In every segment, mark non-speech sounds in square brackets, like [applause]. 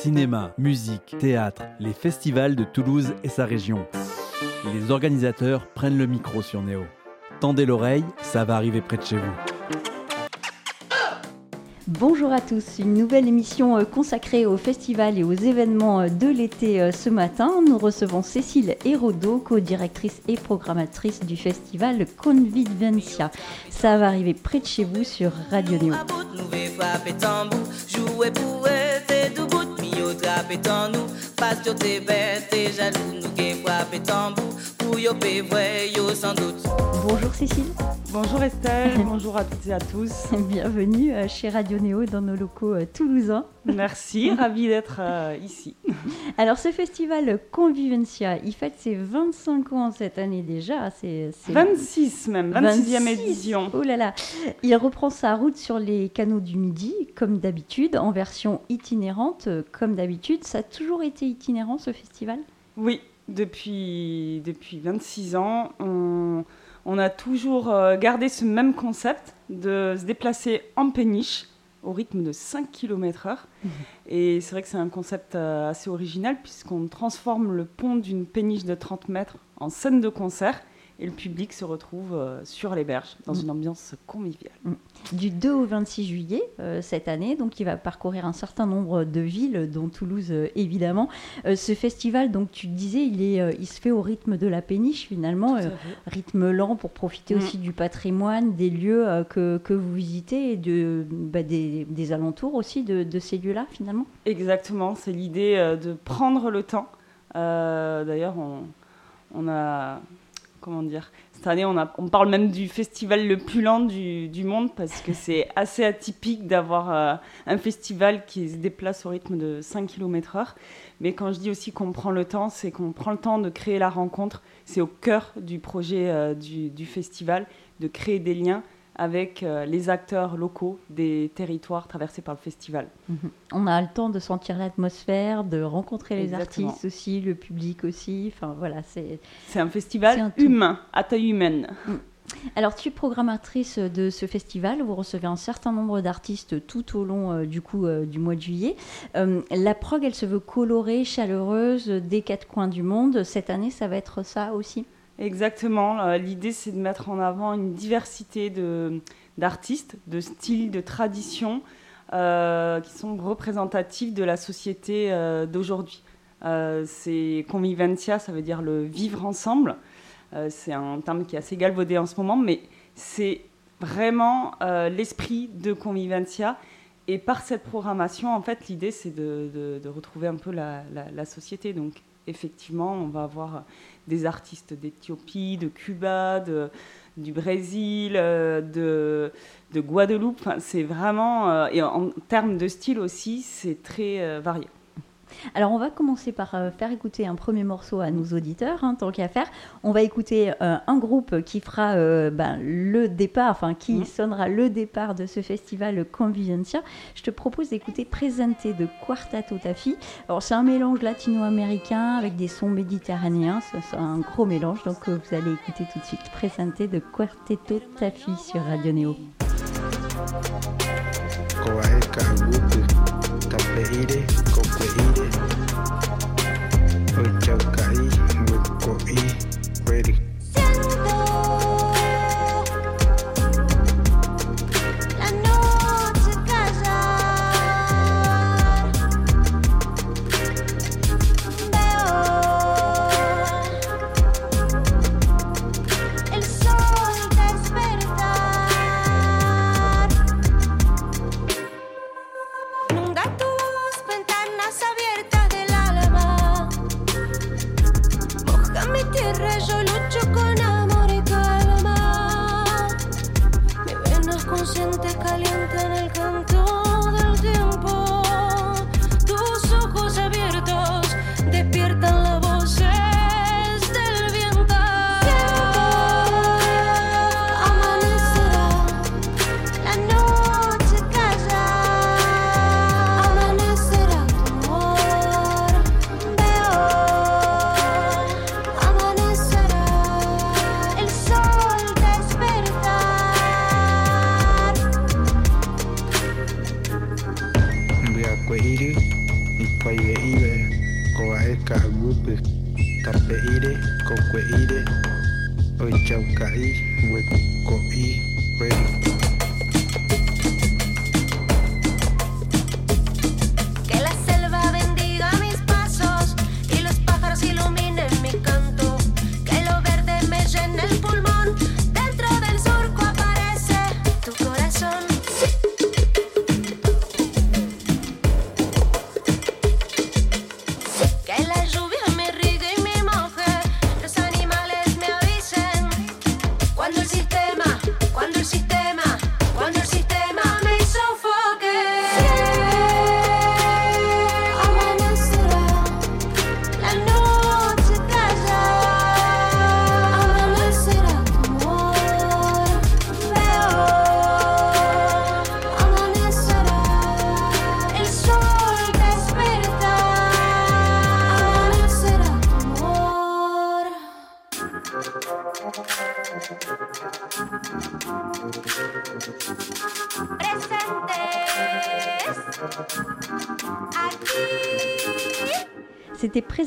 Cinéma, musique, théâtre, les festivals de Toulouse et sa région. Les organisateurs prennent le micro sur Néo. Tendez l'oreille, ça va arriver près de chez vous. Bonjour à tous, une nouvelle émission euh, consacrée au festival et aux événements euh, de l'été euh, ce matin. Nous recevons Cécile Hérodo, co-directrice et programmatrice du festival Convivencia. Ça va arriver près de chez vous sur Radio Néo drap et nous, pas sur tes bêtes, tes jaloux, nous qui frappent et tambours. Bonjour Cécile. Bonjour Estelle, [laughs] bonjour à toutes et à tous. Bienvenue euh, chez Radio Néo dans nos locaux euh, toulousains. Merci, [laughs] ravie d'être euh, ici. Alors ce festival Convivencia, il fête ses 25 ans cette année déjà. C'est, 26 même, 26e édition. Oh là là. Il reprend sa route sur les canaux du Midi, comme d'habitude, en version itinérante, comme d'habitude. Ça a toujours été itinérant ce festival? Oui, depuis, depuis 26 ans. On on a toujours euh, gardé ce même concept de se déplacer en péniche au rythme de 5 km/h. Mhm. Et c'est vrai que c'est un concept euh, assez original puisqu'on transforme le pont d'une péniche de 30 mètres en scène de concert et le public se retrouve euh, sur les berges dans mm. une ambiance conviviale. Mm. Du 2 au 26 juillet euh, cette année, donc il va parcourir un certain nombre de villes, dont Toulouse euh, évidemment. ce festival, donc tu disais, il, est, il se fait au rythme de la péniche finalement, rythme lent pour profiter mm. aussi du patrimoine, des lieux que, que, vous visitez et de, bah, des, des, alentours aussi de, de ces lieux-là finalement. Exactement, c'est l'idée de prendre le temps. D'ailleurs, on, on a comment dire Cette année, on, a, on, parle même du festival le plus lent du, du monde parce que [laughs] c'est assez atypique d'avoir euh, un festival qui se déplace au rythme de 5 km/h. Mais quand je dis aussi qu'on prend le temps, c'est qu'on prend le temps de créer la rencontre. C'est au cœur du projet euh, du, du, festival, de créer des liens avec euh, les acteurs locaux des territoires traversés par le festival. Mhm. On a le temps de sentir l'atmosphère, de rencontrer les artistes aussi, le public aussi. Enfin voilà, c'est. C'est un festival humain, à taille humaine. Mm. Alors, tu es programmatrice de ce festival. Vous recevez un certain nombre d'artistes tout au long euh, du coup euh, du mois de juillet. la prog, elle se veut colorée, chaleureuse, des quatre coins du monde. Cette année, ça va être ça aussi? Exactement. Euh, l'idée, c'est de mettre en avant une diversité d'artistes, de, styles, de traditions euh, qui sont représentatifs de la société euh, d'aujourd'hui. c'est convivencia, ça veut dire le vivre ensemble. c'est un terme qui est assez galvaudé en ce moment, mais c'est vraiment l'esprit de convivencia. Et par cette programmation, en fait, l'idée, c'est de, retrouver un peu la, la société. Donc, effectivement, on va avoir des artistes d'Éthiopie, de Cuba, du Brésil, euh, de, de Guadeloupe. c'est vraiment, euh, et en termes de style aussi, c'est très euh, varié. Alors on va commencer par euh, faire écouter un premier morceau à nos auditeurs, hein, tant qu'à faire. On va écouter euh, un groupe qui fera euh, ben, le départ, enfin qui mhm. sonnera le départ de ce festival Convivencia. Je te propose d'écouter Présenté de Quartato Tafi. Alors c'est un mélange latino-américain avec des sons méditerranéens, c'est un gros mélange, donc vous allez écouter tout de suite Présenté de Quarteto Tafi sur Radio Neo. Thank you.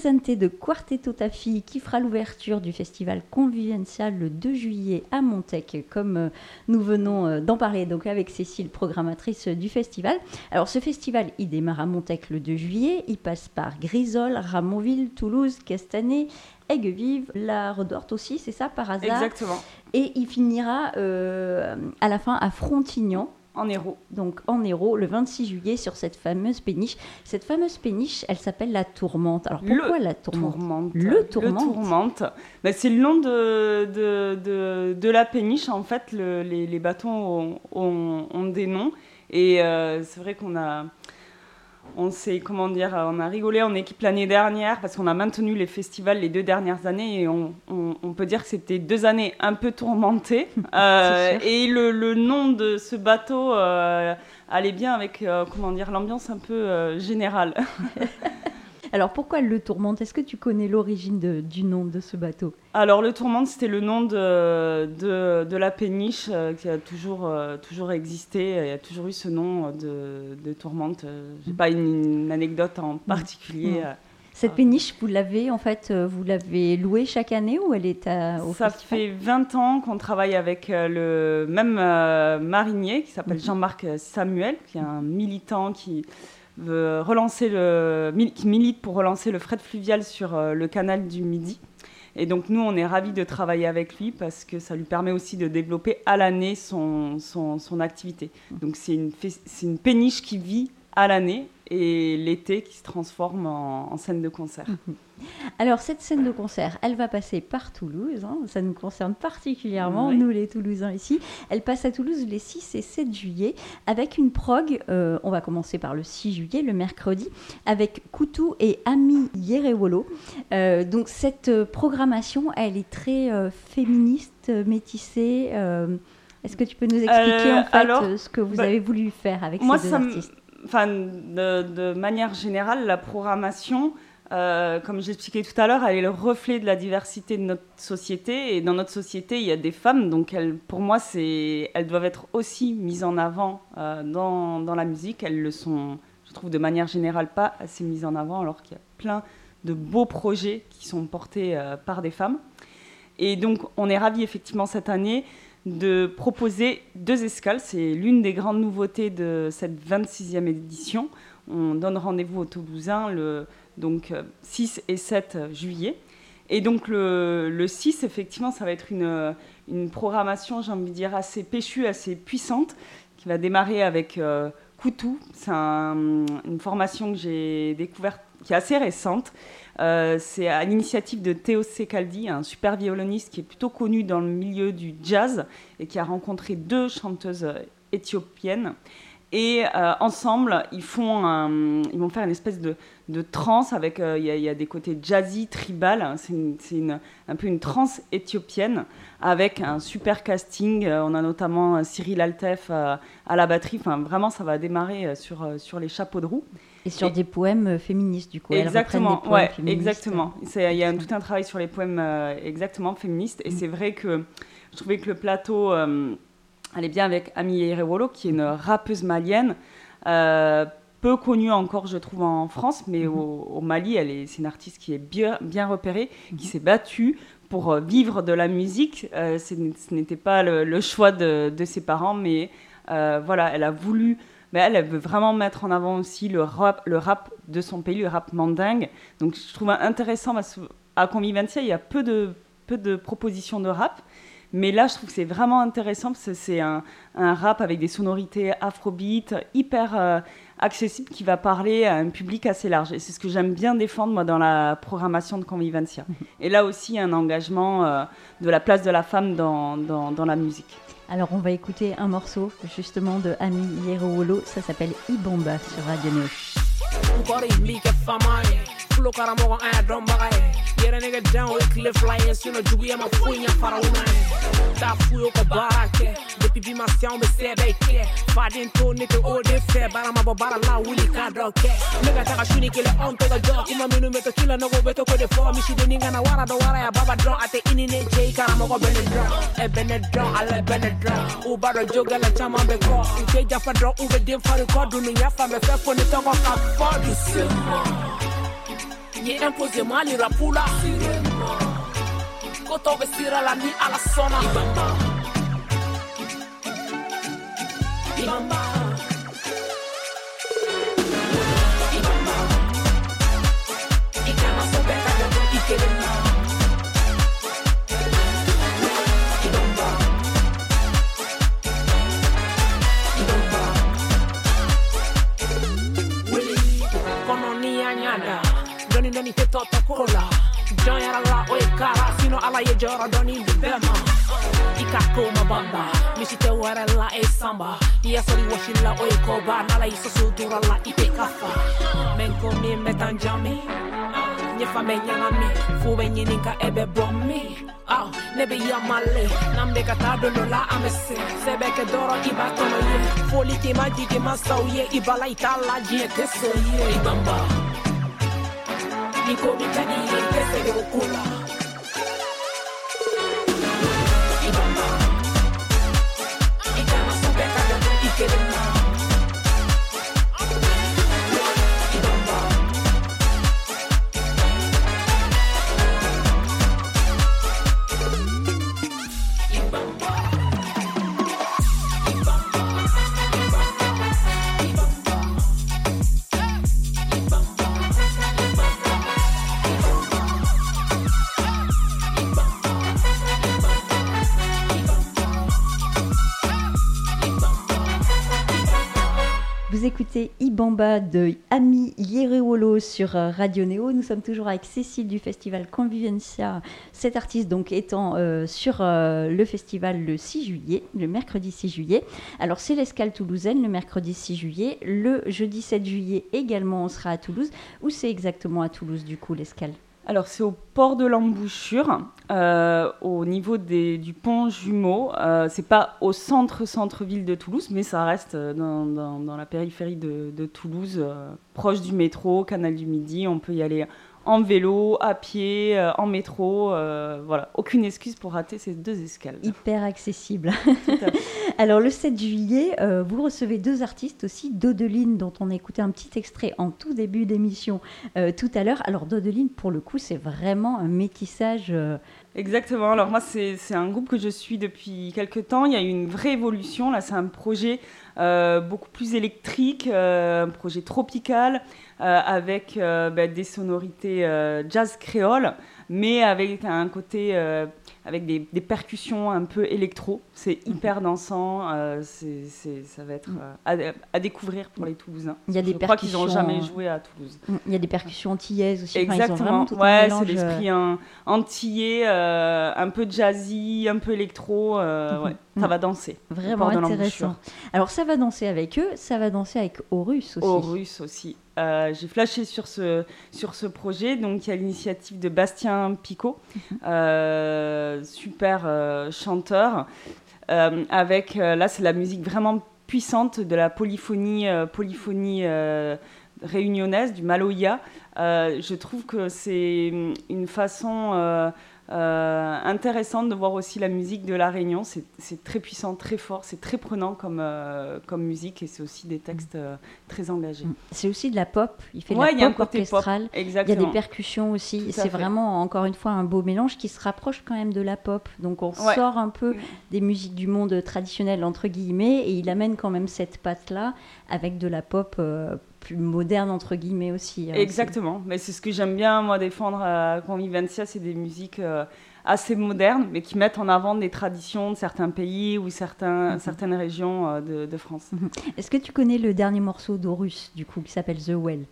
Présenté de Quartetto Tafi qui fera l'ouverture du festival Convivencial le 2 juillet à Montec, comme euh, nous venons euh, d'en parler donc avec Cécile, programmatrice du festival. Alors ce festival, il démarre à Montec le 2 juillet, il passe par Grisol, Ramonville, Toulouse, Castanet, Aiguevive, la Redorte aussi, c'est ça par hasard? Exactement. Et il finira euh, à la fin à Frontignan en héros. Donc en héros, le 26 juillet, sur cette fameuse péniche. Cette fameuse péniche, elle s'appelle la Tourmente. Alors pourquoi la Tourmente, Le Tourmente. Le Tourmente. Ben, c'est le nom de, de, de, la péniche. En fait, les, les, ont, ont, des noms. Et euh, c'est vrai qu'on a on s'est, comment dire, on a rigolé en équipe l'année dernière parce qu'on a maintenu les festivals les deux dernières années et on, peut dire que c'était deux années un peu tourmentées. [laughs] Euh, et le, nom de ce bateau euh, allait bien avec, euh, comment dire, l'ambiance un peu générale. [laughs] Alors pourquoi le Tourmente? Est-ce que tu connais l'origine du nom de ce bateau? Alors le Tourmente, c'était le nom de, de, la péniche euh, qui a toujours, euh, toujours existé. Il y a toujours eu ce nom de, de Tourmente. Je n'ai pas une, anecdote en particulier. Euh, Cette péniche, vous l'avez en fait, vous l'avez louée chaque année ou elle est à, au Ça fait 20 ans qu'on travaille avec le même marinier qui s'appelle mhm. Jean-Marc Samuel, qui est un militant qui relancer le, qui milite pour relancer le fret fluvial sur euh, le canal du Midi. Et donc nous, on est ravis de travailler avec lui parce que ça lui permet aussi de développer à l'année son, son, son, activité. Donc c'est une, une péniche qui vit à l'année et l'été qui se transforme en, scène de concert. Mhm. Alors cette scène de concert, elle va passer par Toulouse, hein. ça nous concerne particulièrement, nous les Toulousains ici. Elle passe à Toulouse les 6 et 7 juillet avec une prog, euh, on va commencer par le 6 juillet, le mercredi, avec Koutou et Ami Yerewolo. Euh, donc cette euh, programmation, elle est très féministe, métissée. Est-ce que tu peux nous expliquer en fait ce que vous bah, avez voulu faire avec ces deux artistes? Enfin, de, manière générale, la programmation, euh, comme j'expliquais tout à l'heure, elle est le reflet de la diversité de notre société. Et dans notre société, il y a des femmes, donc elles, pour moi, elles doivent être aussi mises en avant euh, dans, dans, la musique. Elles le sont, je trouve, de manière générale, pas assez mises en avant, alors qu'il y a plein de beaux projets qui sont portés euh, par des femmes. Et donc, on est ravis, effectivement, cette année de proposer deux escales. C'est l'une des grandes nouveautés de cette 26e édition. On donne rendez-vous aux Toulousains le donc, 6 et 7 juillet. Et donc le, 6, effectivement, ça va être une, une programmation, j'ai envie de dire, assez péchue, assez puissante, qui va démarrer avec euh, Koutou. C'est une formation que j'ai découverte, qui est assez récente, euh, c'est à l'initiative de Théo Secaldi, un super violoniste qui est plutôt connu dans le milieu du jazz et qui a rencontré deux chanteuses éthiopiennes. Et euh, ensemble, ils, font ils vont faire une espèce de, de trance avec. Euh, il y, a des côtés jazzy, tribal. C'est un peu une trance éthiopienne avec un super casting. on a notamment Cyril Altef à la batterie. Enfin, vraiment, ça va démarrer sur, sur les chapeaux de roue. Et sur des poèmes euh, féministes, du coup. Exactement, ouais, exactement. Il y a tout un travail sur les poèmes euh, exactement féministes. Et mm. c'est vrai que je trouvais que le plateau euh, allait bien avec Ami Yerewolo, qui est une rappeuse malienne. peu connue encore, je trouve, en France, mais Mhm. au, au Mali, elle est, c'est une artiste qui est bien, bien repérée, qui s'est battue pour vivre de la musique. Ce n'était pas le, le choix de, de ses parents, mais voilà, elle a voulu. Mais elle, elle veut vraiment mettre en avant aussi le rap, le rap de son pays, le rap mandingue. Donc je trouve intéressant parce qu'à Convivencia, il y a peu de, peu de propositions de rap. Mais là, je trouve que c'est vraiment intéressant parce que c'est un, un rap avec des sonorités afrobeat, hyper euh, accessible, qui va parler à un public assez large. Et c'est ce que j'aime bien défendre, moi, dans la programmation de Convivencia. [laughs] Et là aussi, un engagement euh, de la place de la femme dans, dans, dans la musique. Alors on va écouter un morceau justement de Ami Yerowolo, ça s'appelle Ibamba sur Radio. get a nigga down with cliff lions, you know, juia mafunha para o man. Tá fui o kabake, the pipi macião me said they care. Fadin to nigga all they fair, bara ma bo bobara la willy card okay. Nigga taka shuni kile on to the dog, ima minu me to kila no go beto ko de form, shi de ninga na wara do wara ya baba draw at the inni ne jay kara mo go benedron, e benedron, ale benedron. U bara joga la chama be ko, u ke jafa draw u be dim faru ko dunu me fe fo ni to ko ka for. Ye imposé moi les rapula Koto vestira la nuit à la sona Ibamba Ibamba. Ibamba Sillä oikoo baanalaissa suuturalla ipi kaffa Menko niin metan jami Nyefa menyanami Fuwenyi ninka ebe bommi ah ne be yamalle Namde kata dono la amese Sebeke doro iba tono ye Foli ke ma jige ma sauye Iba la itala jie teso ye Ibamba Niko mikani ye Tese yo kula Écoutez Ibamba de Ami Yerewolo sur euh, Radio Néo. Nous sommes toujours avec Cécile du festival Convivencia, cet artiste donc étant euh, sur euh, le festival le 6 juillet, le mercredi 6 juillet. Alors c'est l'escale toulousaine le mercredi 6 juillet. Le jeudi 7 juillet également on sera à Toulouse. Où c'est exactement à Toulouse du coup l'escale? Alors, c'est au port de l'embouchure, euh, au niveau du pont jumeau. Euh, c'est pas au centre, centre-ville de Toulouse, mais ça reste euh, dans, la périphérie de, de Toulouse, euh, proche du métro, canal du Midi. On peut y aller en vélo, à pied, euh, en métro. euh, voilà, aucune excuse pour rater ces deux escales. Hyper accessible. [laughs] Alors le 7 juillet, euh, vous recevez deux artistes aussi, Dodeline, dont on a écouté un petit extrait en tout début d'émission tout à l'heure. Alors Dodeline, pour le coup, c'est vraiment un métissage. Exactement. Alors moi, c'est un groupe que je suis depuis quelques temps. Il y a eu une vraie évolution. Là, c'est un projet euh, beaucoup plus électrique, euh, un projet tropical, euh, avec bah, des sonorités jazz créole, mais avec un côté, avec des, des percussions un peu électro. C'est hyper dansant. euh, c'est c'est- ça va être euh, à, à découvrir pour les Toulousains. Il y a des je crois qu'ils n'ont percussions, jamais euh, joué à Toulouse. Il y a des percussions antillaises aussi. Enfin, Exactement. un ouais, mélange, c'est euh, l'esprit un- antillais, euh, un peu jazzy, un peu électro. euh, Mhm. ouais, Mhm. ça va danser. Vraiment intéressant. Alors ça va danser avec eux, ça va danser avec Horus aussi. Au russe aussi. Euh, J'ai flashé sur ce, sur ce projet. Donc, il y a l'initiative de Bastien Picot, [laughs] euh, super euh, chanteur. Avec, là, c'est la musique vraiment puissante de la polyphonie, polyphonie réunionnaise, du Maloya. Je trouve que c'est une façon euh, euh, intéressante de voir aussi la musique de La Réunion. C'est très puissant, très fort, c'est très prenant comme, euh, comme musique et c'est aussi des textes euh, très engagés. Mm. C'est aussi de la pop, il fait de la pop orchestrale. il y a des percussions aussi. C'est vraiment, encore une fois, un beau mélange qui se rapproche quand même de la pop. Donc on sort un peu des musiques du monde traditionnel, entre guillemets, et il amène quand même cette patte-là avec de la pop plus moderne entre guillemets aussi. Hein, Exactement, mais c'est ce que j'aime bien moi défendre à Convivencia, c'est des musiques euh, assez modernes, mais qui mettent en avant des traditions de certains pays ou certains, mhm. certaines régions euh, de, France. Mhm. Est-ce que tu connais le dernier morceau d'Horus, du coup, qui s'appelle The Well?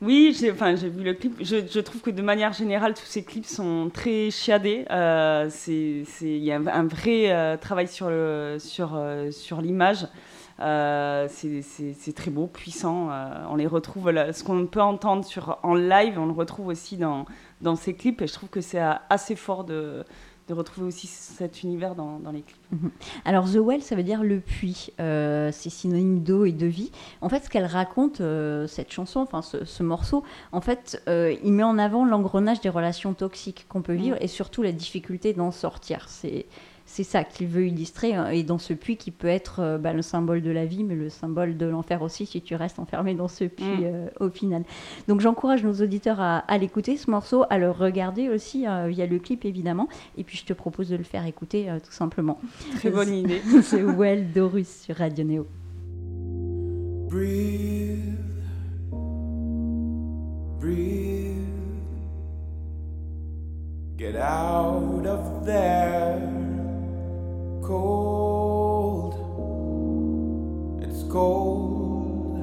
Oui, j'ai enfin, vu le clip. Je, trouve que de manière générale, tous ces clips sont très chiadés. Euh, il y a un, vrai travail sur l'image. Sur, sur euh, c'est très beau, puissant. Euh, on les retrouve, ce qu'on peut entendre sur, en live, on le retrouve aussi dans, dans ces clips. Et je trouve que c'est assez fort de, de retrouver aussi cet univers dans, dans les clips. Mhm. Alors The Well, ça veut dire le puits. Euh, c'est synonyme d'eau et de vie. En fait, ce qu'elle raconte, cette chanson, enfin ce, morceau, en fait, il met en avant l'engrenage des relations toxiques qu'on peut vivre et surtout la difficulté d'en sortir. C'est c'est ça qu'il veut illustrer, hein, et dans ce puits qui peut être euh, bah, le symbole de la vie, mais le symbole de l'enfer aussi si tu restes enfermé dans ce puits mm. euh, au final. Donc j'encourage nos auditeurs à, l'écouter, ce morceau, à le regarder aussi euh, via le clip évidemment, et puis je te propose de le faire écouter tout simplement. Très bonne [laughs] idée. C'est Well Dorus sur Radio Neo. Breathe, breathe, get out of there. Cold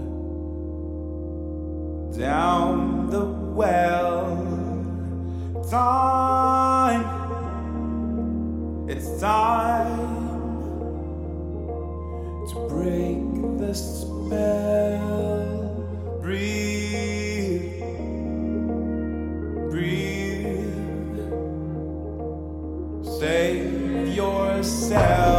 down the well. Time. It's time to break the spell. Breathe. Breathe. save yourself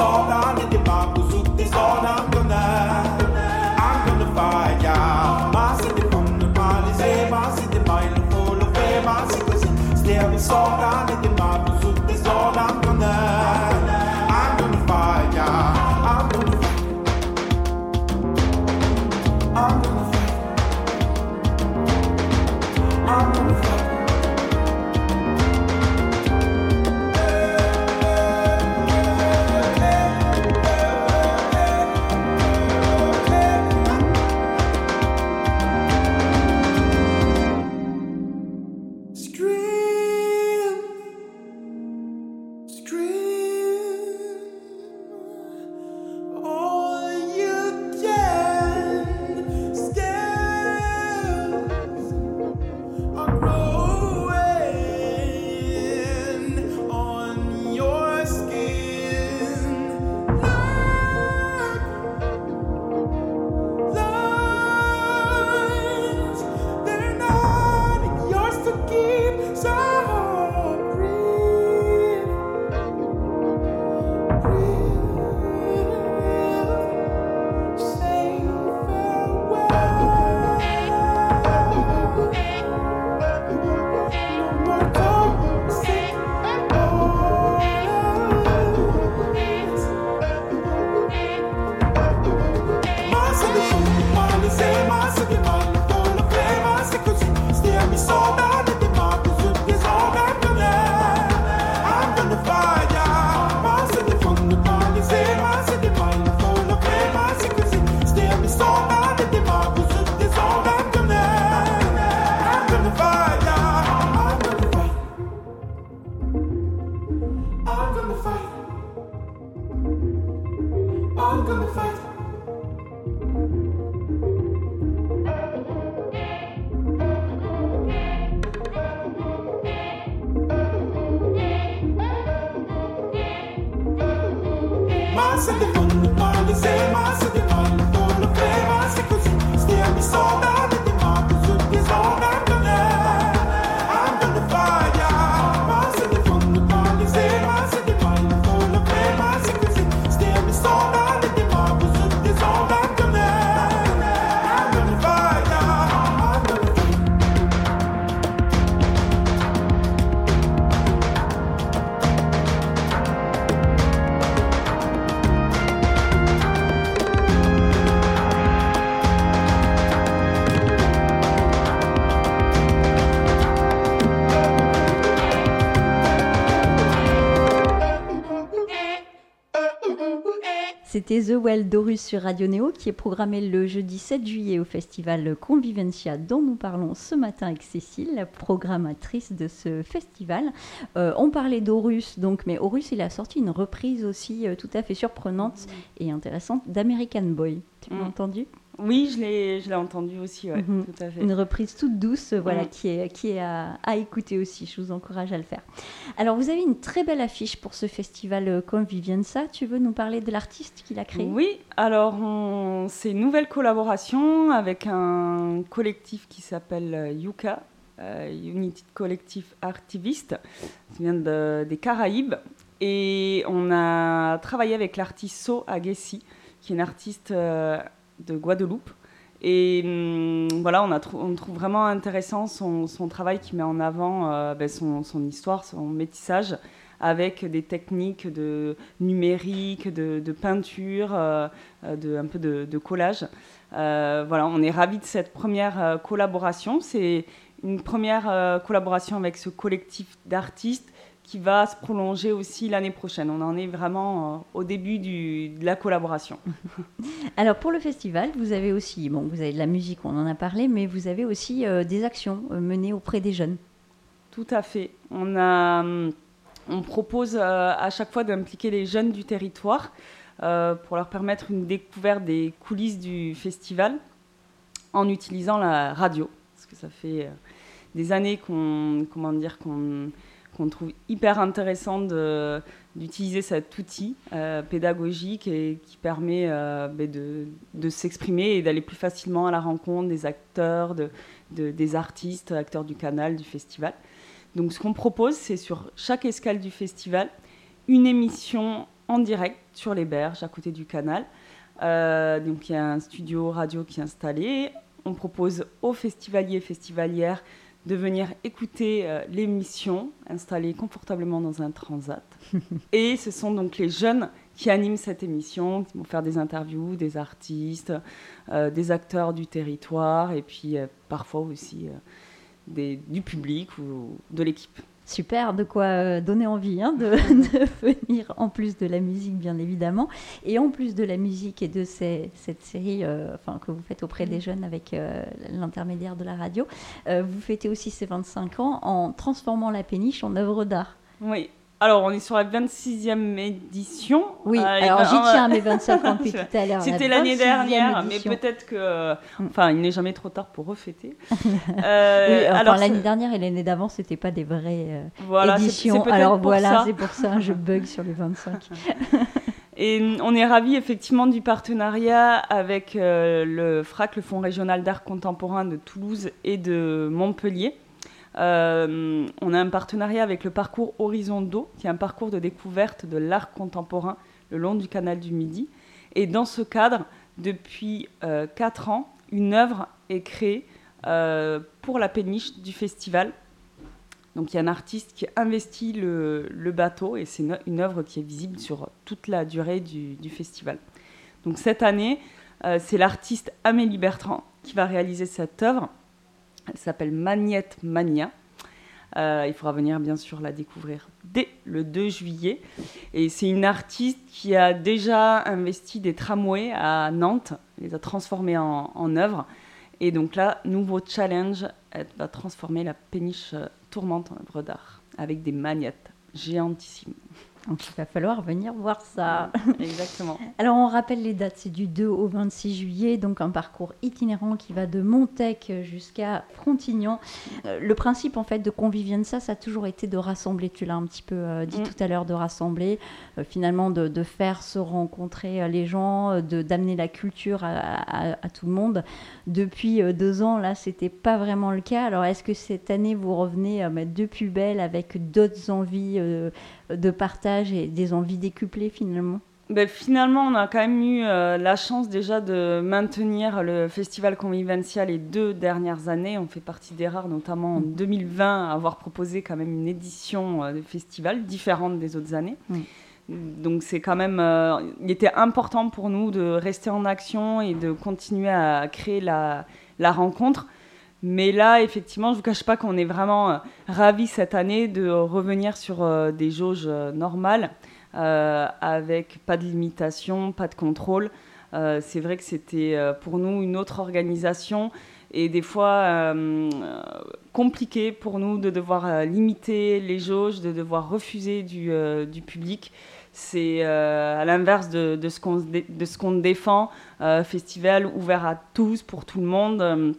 All down in the said the C'était The Well d'Horus sur Radio Néo qui est programmé le jeudi 7 juillet au festival Convivencia dont nous parlons ce matin avec Cécile, la programmatrice de ce festival. Euh, on parlait d'Horus, donc, mais Horus il a sorti une reprise aussi euh, tout à fait surprenante et intéressante d'American Boy. Tu l'as Mm. entendu? Oui, je l'ai, je l'ai entendu aussi, ouais, Mhm. tout à fait. Une reprise toute douce, euh, voilà, Mm. qui est, qui est à, à écouter aussi. Je vous encourage à le faire. Alors, vous avez une très belle affiche pour ce festival euh, Convivienza. Tu veux nous parler de l'artiste qui l'a créé? Oui, alors c'est une nouvelle collaboration avec un collectif qui s'appelle euh, Yuka, euh, Unity Collective Artiviste, qui vient de- des Caraïbes. Et on a travaillé avec l'artiste So Agessi, qui est une artiste euh, de Guadeloupe. Et hum, voilà, on, a on trouve vraiment intéressant son, son travail qui met en avant euh, ben, son, son histoire, son métissage, avec des techniques de numérique, de, peinture, euh, euh, de, un peu de, collage. Voilà, on est ravis de cette première collaboration. C'est une première collaboration avec ce collectif d'artistes qui va se prolonger aussi l'année prochaine. On en est vraiment euh, au début du- de la collaboration. [laughs] Alors, pour le festival, vous avez aussi, bon, vous avez de la musique, on en a parlé, mais vous avez aussi euh, des actions euh, menées auprès des jeunes. Tout à fait. On, a, on propose euh, à chaque fois d'impliquer les jeunes du territoire euh, pour leur permettre une découverte des coulisses du festival en utilisant la radio. Parce que ça fait des années qu'on comment dire, qu'on qu'on trouve hyper intéressant d'utiliser cet outil euh, pédagogique et qui permet euh, ben, de, de s'exprimer et d'aller plus facilement à la rencontre des acteurs, de, de- des artistes, acteurs du canal, du festival. Donc ce qu'on propose, c'est sur chaque escale du festival, une émission en direct sur les berges à côté du canal. Euh, donc il y a un studio radio qui est installé. On propose aux festivaliers et festivalières de venir écouter euh, l'émission installée confortablement dans un transat. [laughs] et ce sont donc les jeunes qui animent cette émission, qui vont faire des interviews des artistes, euh, des acteurs du territoire et puis euh, parfois aussi des- du public ou de l'équipe. Super, de quoi euh, donner envie hein, de, [laughs] de venir, en plus de la musique bien évidemment, et en plus de la musique et de ces- cette série euh, enfin, que vous faites auprès des jeunes avec euh, l'intermédiaire de la radio, euh, vous fêtez aussi ces 25 ans en transformant la péniche en œuvre d'art. Oui. Alors, on est sur la 26e édition. Oui, Euh, alors j'y tiens à mes 25 ans [laughs] depuis tout à l'heure. la C'était l'année 26e dernière, mais peut-être que. Mm. Enfin, il n'est jamais trop tard pour refêter. [laughs] Oui, Euh, enfin, alors, l'année dernière et l'année d'avant, c'était pas des vraies euh, voilà, éditions. Alors pour voilà, c'est pour ça je bug sur les 25. [laughs] Et mm, on est ravis effectivement du partenariat avec euh, le FRAC, le Fonds régional d'art contemporain de Toulouse et de Montpellier. Euh, on a un partenariat avec le parcours Horizon d'eau, qui est un parcours de découverte de l'art contemporain le long du canal du Midi. Et dans ce cadre, depuis 4 ans, une œuvre est créée euh, pour la péniche du festival. Donc il y a un artiste qui investit le, bateau et c'est une, une œuvre qui est visible sur toute la durée du, du festival. Donc cette année, euh, c'est l'artiste Amélie Bertrand qui va réaliser cette œuvre. Elle s'appelle Magnette Mania. Euh, il faudra venir bien sûr la découvrir dès le 2 juillet. Et c'est une artiste qui a déjà investi des tramways à Nantes, elle les a transformés en, en œuvre. Et donc là, nouveau challenge, elle va transformer la péniche tourmente en œuvre d'art avec des magnettes géantissimes. Donc il va falloir venir voir ça. Exactement. [laughs] Alors on rappelle les dates, c'est du 2 au 26 juillet, donc un parcours itinérant qui va de Montec jusqu'à Frontignan. Euh, le principe en fait de Convivienza, ça a toujours été de rassembler, tu l'as un petit peu euh, dit Mm. tout à l'heure, de rassembler, euh, finalement de, de faire se rencontrer les gens, de d'amener la culture à, à- à tout le monde. Depuis deux ans, là, c'était pas vraiment le cas. Alors est-ce que cette année vous revenez euh, de plus belle avec d'autres envies de partage et des envies décuplées finalement Ben, finalement, on a quand même eu euh, la chance déjà de maintenir le festival Convivencia les deux dernières années. On fait partie des rares, notamment en 2020, à avoir proposé quand même une édition euh, de festival différente des autres années. Mm. Donc c'est quand même, euh, il était important pour nous de rester en action et de continuer à créer la, la rencontre. Mais là, effectivement, je ne vous cache pas qu'on est vraiment euh, ravis cette année de revenir sur euh, des jauges euh, normales avec pas de limitation, pas de contrôle. c'est vrai que c'était pour nous une autre organisation et des fois compliqué pour nous de devoir limiter les jauges, de devoir refuser du, du public. C'est à l'inverse de, de, ce qu'on défend, festival ouvert à tous, pour tout le monde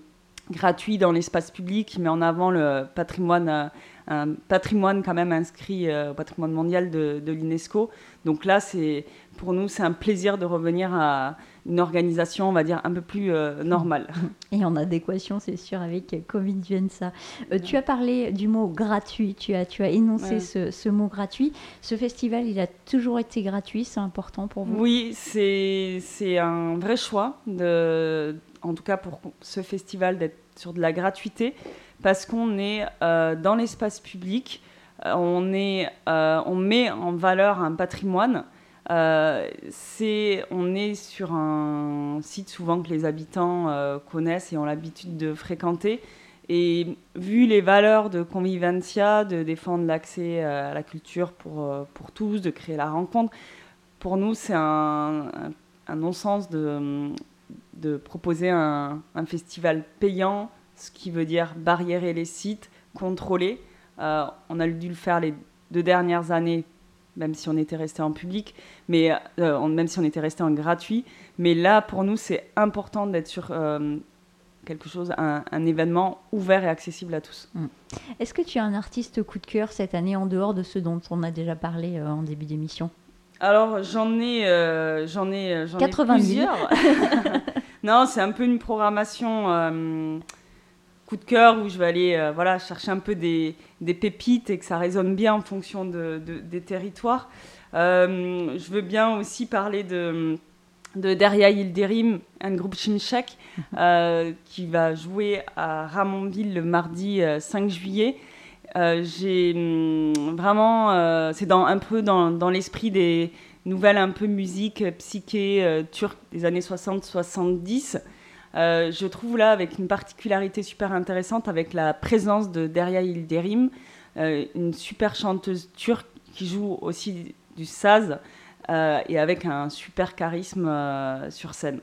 gratuit dans l'espace public qui met en avant le patrimoine, euh, un patrimoine quand même inscrit euh, au patrimoine mondial de, l'UNESCO. Donc là, c'est pour nous, c'est un plaisir de revenir à une organisation, on va dire, un peu plus euh, normale. [laughs] Et en adéquation, c'est sûr, avec Covid ça. tu as parlé du mot gratuit, tu as, tu as énoncé ce, ce, mot gratuit. Ce festival, il a toujours été gratuit, c'est important pour vous? Oui, c'est un vrai choix de en tout cas pour ce festival, d'être sur de la gratuité, parce qu'on est euh, dans l'espace public, euh, on, est, euh, on met en valeur un patrimoine. c'est, on est sur un site souvent que les habitants connaissent et ont l'habitude de fréquenter. Et vu les valeurs de Convivencia, de défendre l'accès à la culture pour, pour tous, de créer la rencontre, pour nous, c'est un, un non-sens de, de proposer un, festival payant, ce qui veut dire barriérer les sites, contrôler. Euh, on a dû le faire les deux dernières années, même si on était resté en public, mais euh, même si on était resté en gratuit. Mais là, pour nous, c'est important d'être sur euh, quelque chose, un, événement ouvert et accessible à tous. Mm. Est-ce que tu as un artiste coup de cœur cette année en dehors de ceux dont on a déjà parlé en début d'émission? Alors j'en ai, j'en ai, j'en ai plusieurs. [laughs] Non, c'est un peu une programmation euh, coup de cœur où je vais aller euh, voilà, chercher un peu des, pépites et que ça résonne bien en fonction de, des territoires. Euh, je veux bien aussi parler de, de Deria Yildirim, un groupe Chimchak, qui va jouer à Ramonville le mardi 5 juillet. J'ai hum, vraiment, c'est dans, un peu dans, l'esprit des, nouvelle un peu musique psyché euh, turque des années 60-70. Euh, je trouve là avec une particularité super intéressante avec la présence de Derya Ilderim, euh, une super chanteuse turque qui joue aussi du saz et avec un super charisme sur scène.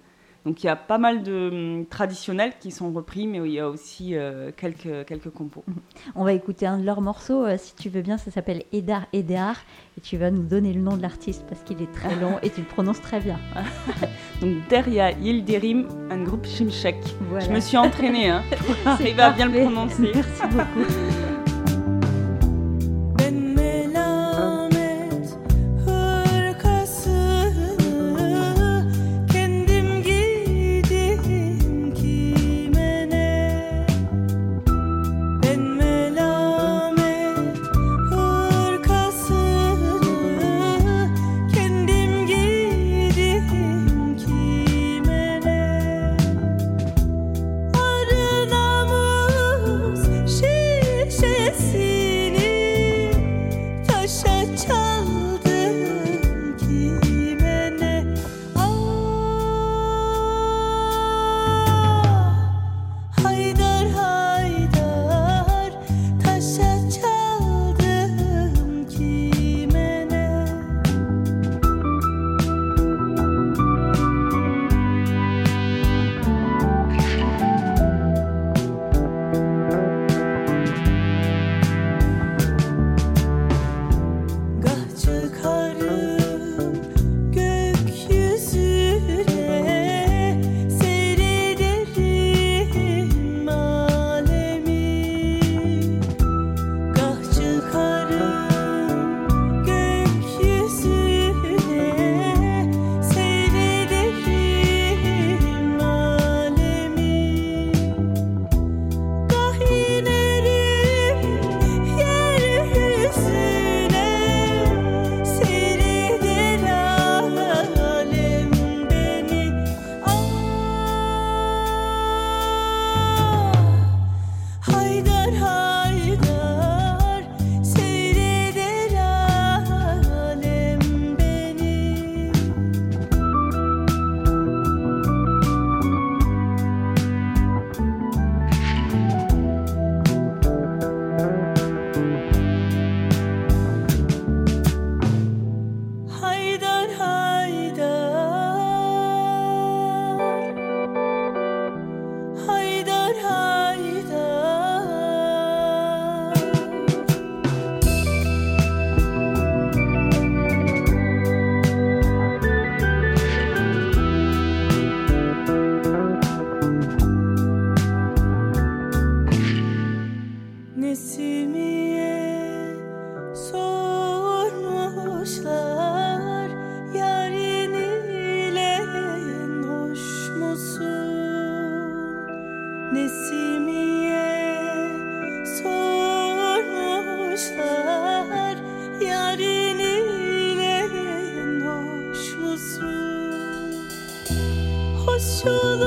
Donc il y a pas mal de hum, traditionnels qui sont repris, mais il y a aussi euh, quelques, quelques compos. On va écouter un de leurs morceaux, euh, si tu veux bien, ça s'appelle Edar Edar, et tu vas nous donner le nom de l'artiste parce qu'il est très long et tu le prononces très bien. [laughs] Donc Derya Yildirim, un groupe Shimshek. Je me suis entraînée hein, pour arriver à bien le prononcer. Merci beaucoup. [laughs] to the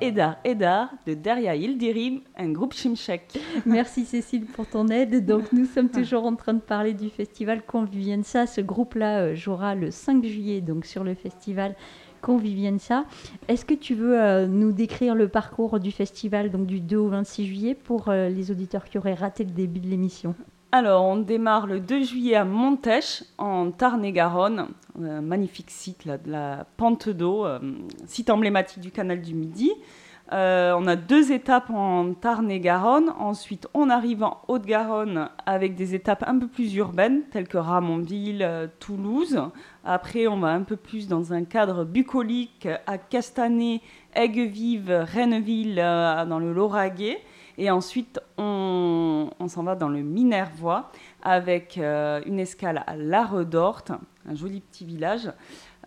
Edar Edar de Derya Yildirim, un groupe Chimchak. Merci Cécile pour ton aide. Donc nous sommes toujours en train de parler du festival Convivienza. Ce groupe-là euh, jouera le 5 juillet donc sur le festival Convivienza. Est-ce que tu veux euh, nous décrire le parcours du festival donc du 2 au 26 juillet pour euh, les auditeurs qui auraient raté le début de l'émission? Alors, on démarre le 2 juillet à Montèche, en Tarn-et-Garonne, un magnifique site de la pente d'eau, site emblématique du canal du Midi. Euh, on a deux étapes en Tarn et Garonne. Ensuite, on arrive en Haute-Garonne avec des étapes un peu plus urbaines, telles que Ramonville, euh, Toulouse. Après, on va un peu plus dans un cadre bucolique à Castanet, Aigues-Vives, Renneville, euh, dans le Lauragais. Et ensuite, on, s'en va dans le Minervois avec une escale à La Redorte, un joli petit village.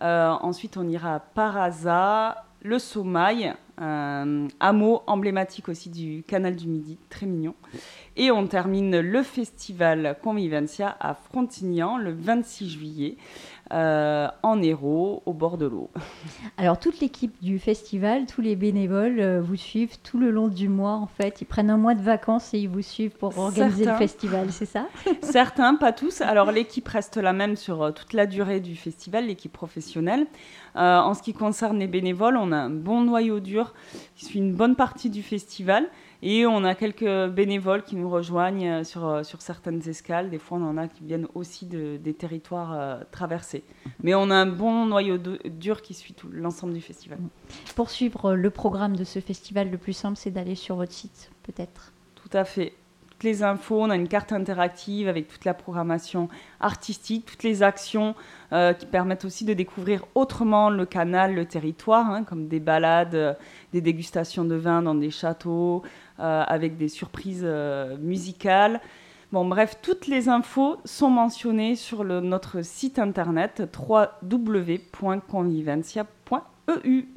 ensuite, on ira à Paraza, le Sommail, un hameau emblématique aussi du canal du Midi, très mignon. Et on termine le festival Convivencia à Frontignan le 26 juillet. Euh, en héros au bord de l'eau. [laughs] Alors toute l'équipe du festival, tous les bénévoles euh, vous suivent tout le long du mois en fait. Ils prennent un mois de vacances et ils vous suivent pour organiser le festival, c'est ça [laughs] [laughs] Certains, pas tous. Alors l'équipe reste la même sur euh, toute la durée du festival, l'équipe professionnelle. en ce qui concerne les bénévoles, on a un bon noyau dur qui suit une bonne partie du festival. Et on a quelques bénévoles qui nous rejoignent euh, sur, euh, sur certaines escales. Des fois, on en a qui viennent aussi de, des territoires euh, traversés. Mais on a un bon noyau dur qui suit tout l'ensemble du festival. Pour suivre le programme de ce festival, le plus simple, c'est d'aller sur votre site, peut-être Tout à fait les infos, on a une carte interactive avec toute la programmation artistique, toutes les actions euh, qui permettent aussi de découvrir autrement le canal, le territoire, hein, comme des balades, des dégustations de vin dans des châteaux, avec des surprises musicales. Bon, bref, toutes les infos sont mentionnées sur le, notre site internet www.convivencia.eu.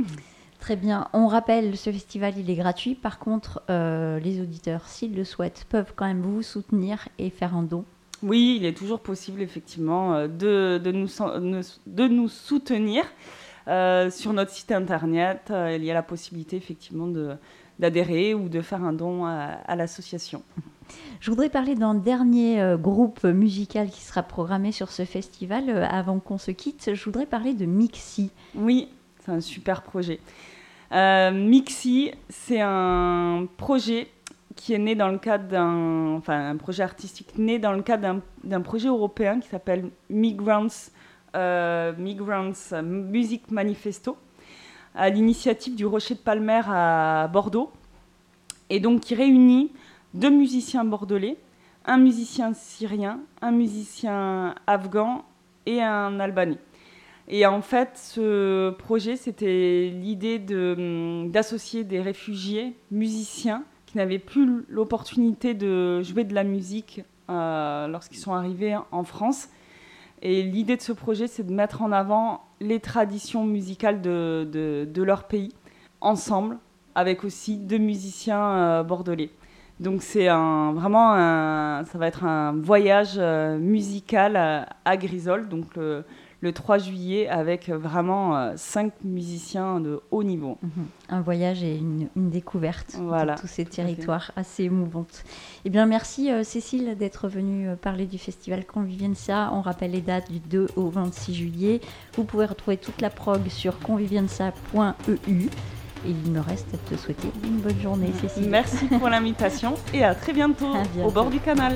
Très bien. On rappelle, ce festival, il est gratuit. Par contre, euh, les auditeurs, s'ils le souhaitent, peuvent quand même vous soutenir et faire un don. Oui, il est toujours possible, effectivement, euh, de, de, nous, de nous soutenir. Euh, sur notre site internet, il y a la possibilité, effectivement, d'adhérer ou de faire un don à, l'association. Je voudrais parler d'un dernier groupe musical qui sera programmé sur ce festival. avant qu'on se quitte, je voudrais parler de Mixi. Oui, c'est un super projet. Euh, Mixi, c'est un projet qui est né dans le cadre d'un, enfin un projet artistique né dans le cadre d'un projet européen qui s'appelle Migrants, euh, Migrants Music Manifesto, à l'initiative du Rocher de Palmer à Bordeaux, et donc qui réunit deux musiciens bordelais, un musicien syrien, un musicien afghan et un albanais. Et en fait, ce projet, c'était l'idée d'associer des réfugiés musiciens qui n'avaient plus l'opportunité de jouer de la musique euh, lorsqu'ils sont arrivés en France. Et l'idée de ce projet, c'est de mettre en avant les traditions musicales de, de, leur pays, ensemble, avec aussi deux musiciens euh, bordelais. Donc c'est un, vraiment un, ça va être un voyage euh, musical à, Grisol. Donc le, le 3 juillet avec vraiment cinq musiciens de haut niveau. Mhm. Un voyage et une, découverte voilà, de tous ces territoires assez émouvantes. Eh bien, merci Cécile d'être venue parler du festival Convivienza. On rappelle les dates du 2 au 26 juillet. Vous pouvez retrouver toute la prog sur convivienza.eu. Et il me reste à te souhaiter une bonne journée, Cécile. Merci pour l'invitation et à très bientôt, [laughs] au bord du canal.